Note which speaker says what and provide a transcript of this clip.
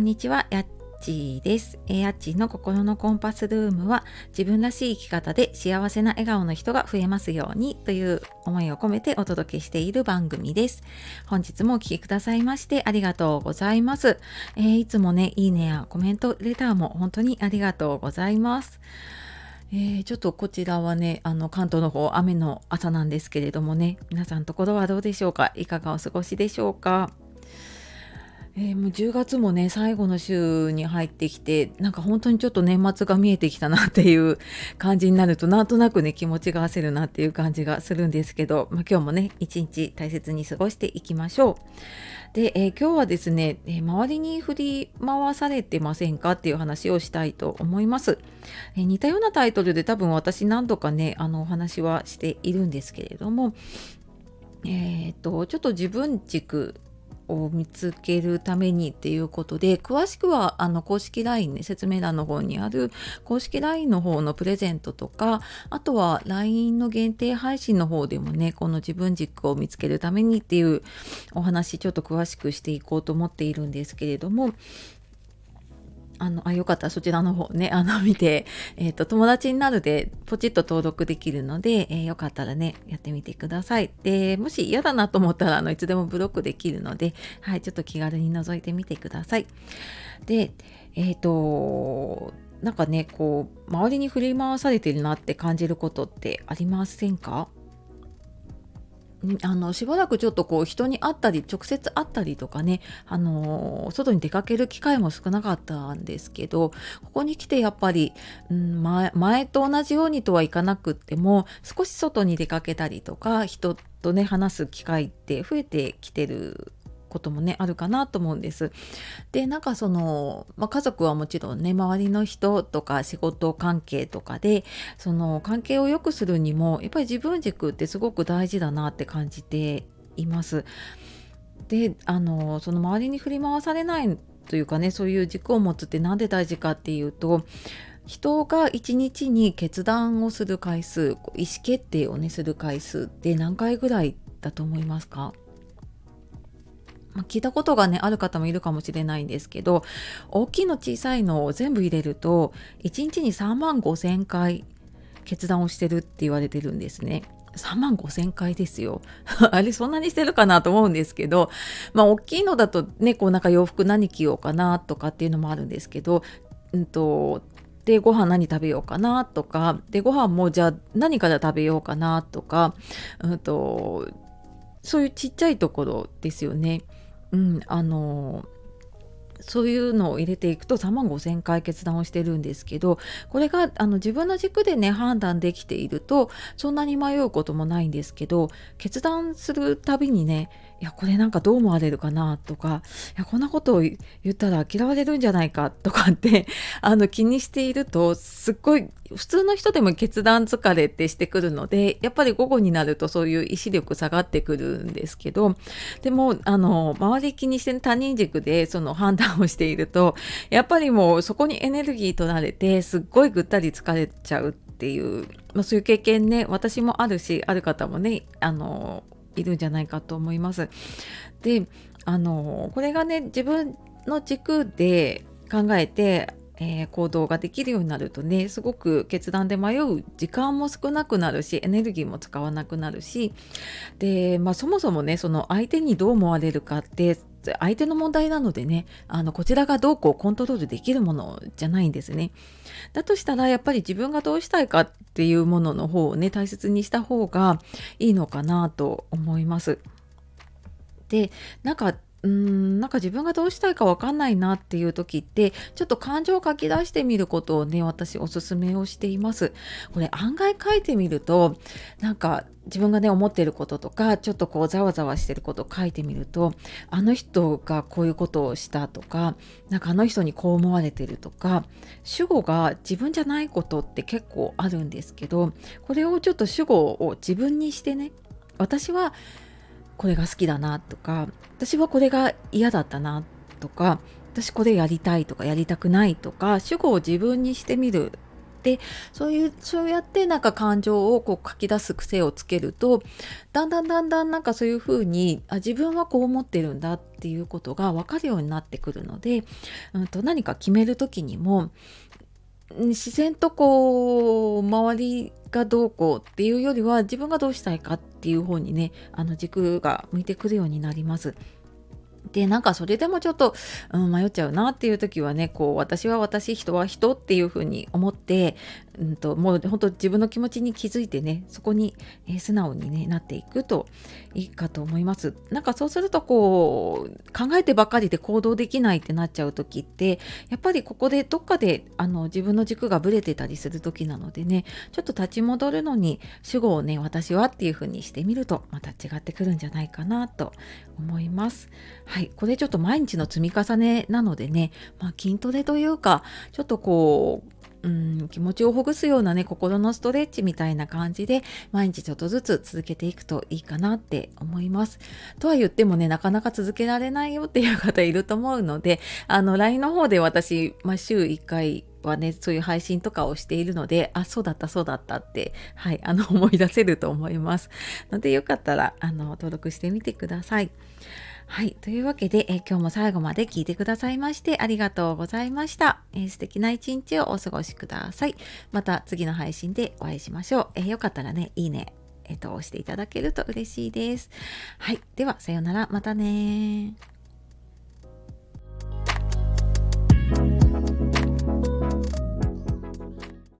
Speaker 1: んにちは、やっちーです。やっちーの心のコンパスルームは自分らしい生き方で幸せな笑顔の人が増えますようにという思いを込めてお届けしている番組です。本日もお聴きくださいましてありがとうございます、えー、いつもね、いいねやコメント、レターも本当にありがとうございます。えー、ちょっとこちらはね、あの関東の方、雨の朝なんですけれどもね、皆さんところはどうでしょうか？いかがお過ごしでしょうか？えー、もう10月もね最後の週に入ってきてなんか本当にちょっと年末が見えてきたなっていう 感じになるとなんとなくね気持ちが焦るなっていう感じがするんですけど、まあ、今日もね一日大切に過ごしていきましょう。で、えー、今日はですね、えー、周りに振り回されてませんかっていう話をしたいと思います。え似たようなタイトルで多分私何度かねあのお話はしているんですけれどもえーとちょっと自分軸を見つけるためにっていうことで詳しくはあの公式 LINE ね説明欄の方にある公式 LINE の方のプレゼントとかあとは LINE の限定配信の方でもねこの自分軸を見つけるためにっていうお話ちょっと詳しくしていこうと思っているんですけれどもあの、あ、よかったらそちらの方ね、あの、見て、えっ、ー、と、友達になるで、ポチッと登録できるので、えー、よかったらね、やってみてください。で、もし嫌だなと思ったら、あの、いつでもブロックできるので、はい、ちょっと気軽に覗いてみてください。で、えっ、ー、と、なんかね、こう、周りに振り回されてるなって感じることってありませんか？あのしばらくちょっとこう人に会ったり直接会ったりとかね、あの外に出かける機会も少なかったんですけどここに来てやっぱり、うん前、前と同じようにとはいかなくっても少し外に出かけたりとか人とね話す機会って増えてきてることもねあるかなと思うんです。でなんかその、まあ、家族はもちろんね周りの人とか仕事関係とかでその関係を良くするにもやっぱり自分軸ってすごく大事だなって感じています。であのその周りに振り回されないというかねそういう軸を持つって何で大事かっていうと人が一日に決断をする回数意思決定をねする回数って何回ぐらいだと思いますか？聞いたことがねある方もいるかもしれないんですけど大きいの小さいのを全部入れると1日に3万5千回決断をしてるって言われてるんですね。3万5千回ですよ。あれそんなにしてるかなと思うんですけどまあ大きいのだとねこうなんか洋服何着ようかなとかっていうのもあるんですけど、うんとでご飯何食べようかなとかでご飯もじゃあ何から食べようかなとか、うんとそういうちっちゃいところですよね。うん、あのそういうのを入れていくと3万5,000回決断をしてるんですけどこれがあの自分の軸でね判断できているとそんなに迷うこともないんですけど決断するたびにねいやこれなんかどう思われるかなとかいやこんなことを言ったら嫌われるんじゃないかとかって あの気にしているとすっごい普通の人でも決断疲れってしてくるのでやっぱり午後になるとそういう意志力下がってくるんですけどでもあの周り気にして他人軸でその判断をしているとやっぱりもうそこにエネルギー取られてすっごいぐったり疲れちゃうっていう、まあ、そういう経験ね私もあるしある方もねあのいるんじゃないかと思います。であのこれがね自分の軸で考えてえー、行動ができるようになるとねすごく決断で迷う時間も少なくなるしエネルギーも使わなくなるしで、まあ、そもそもねその相手にどう思われるかって相手の問題なのでねあのこちらがどうこうコントロールできるものじゃないんですね。だとしたらやっぱり自分がどうしたいかっていうものの方をね大切にした方がいいのかなと思います。でなんかうーんなんか自分がどうしたいか分かんないなっていう時ってちょっと感情を書き出してみることをね私おすすめをしています。これ案外書いてみるとなんか自分がね思ってることとかちょっとこうざわざわしてることを書いてみるとあの人がこういうことをしたとかなんかあの人にこう思われてるとか主語が自分じゃないことって結構あるんですけどこれをちょっと主語を自分にしてね私はこれが好きだなとか私はこれが嫌だったなとか私これやりたいとかやりたくないとか主語を自分にしてみる。でそういうそうやってなんか感情をこう書き出す癖をつけるとだんだんだんだんなんかそういうふうにあ自分はこう思ってるんだっていうことが分かるようになってくるので、うん、と何か決める時にも自然とこう周りがどうこうっていうよりは自分がどうしたいかっていう方にねあの軸が向いてくるようになります。でなんかそれでもちょっと、うん、迷っちゃうなっていう時はねこう私は私人は人っていうふうに思って、うんと、もう本当自分の気持ちに気づいてねそこに、えー、素直に、ね、なっていくといいかと思います。なんかそうするとこう考えてばかりで行動できないってなっちゃう時ってやっぱりここでどっかであの自分の軸がぶれてたりする時なのでねちょっと立ち戻るのに主語をね私はっていうふうにしてみるとまた違ってくるんじゃないかなと思います。はい、これちょっと毎日の積み重ねなのでね、まあ、筋トレというかちょっとこううん、気持ちをほぐすようなね心のストレッチみたいな感じで毎日ちょっとずつ続けていくといいかなって思います。とは言ってもねなかなか続けられないよっていう方いると思うのであの LINE の方で私、まあ、週1回はねそういう配信とかをしているのであそうだったそうだったってはいあの思い出せると思いますのでよかったらあの登録してみてください。はい。というわけで、え今日も最後まで聞いてくださいましてありがとうございました。えー、素敵な一日をお過ごしください。また次の配信でお会いしましょう。えー、よかったらね、いいね、えっ、と、押していただけると嬉しいです。はい。では、さようなら。またね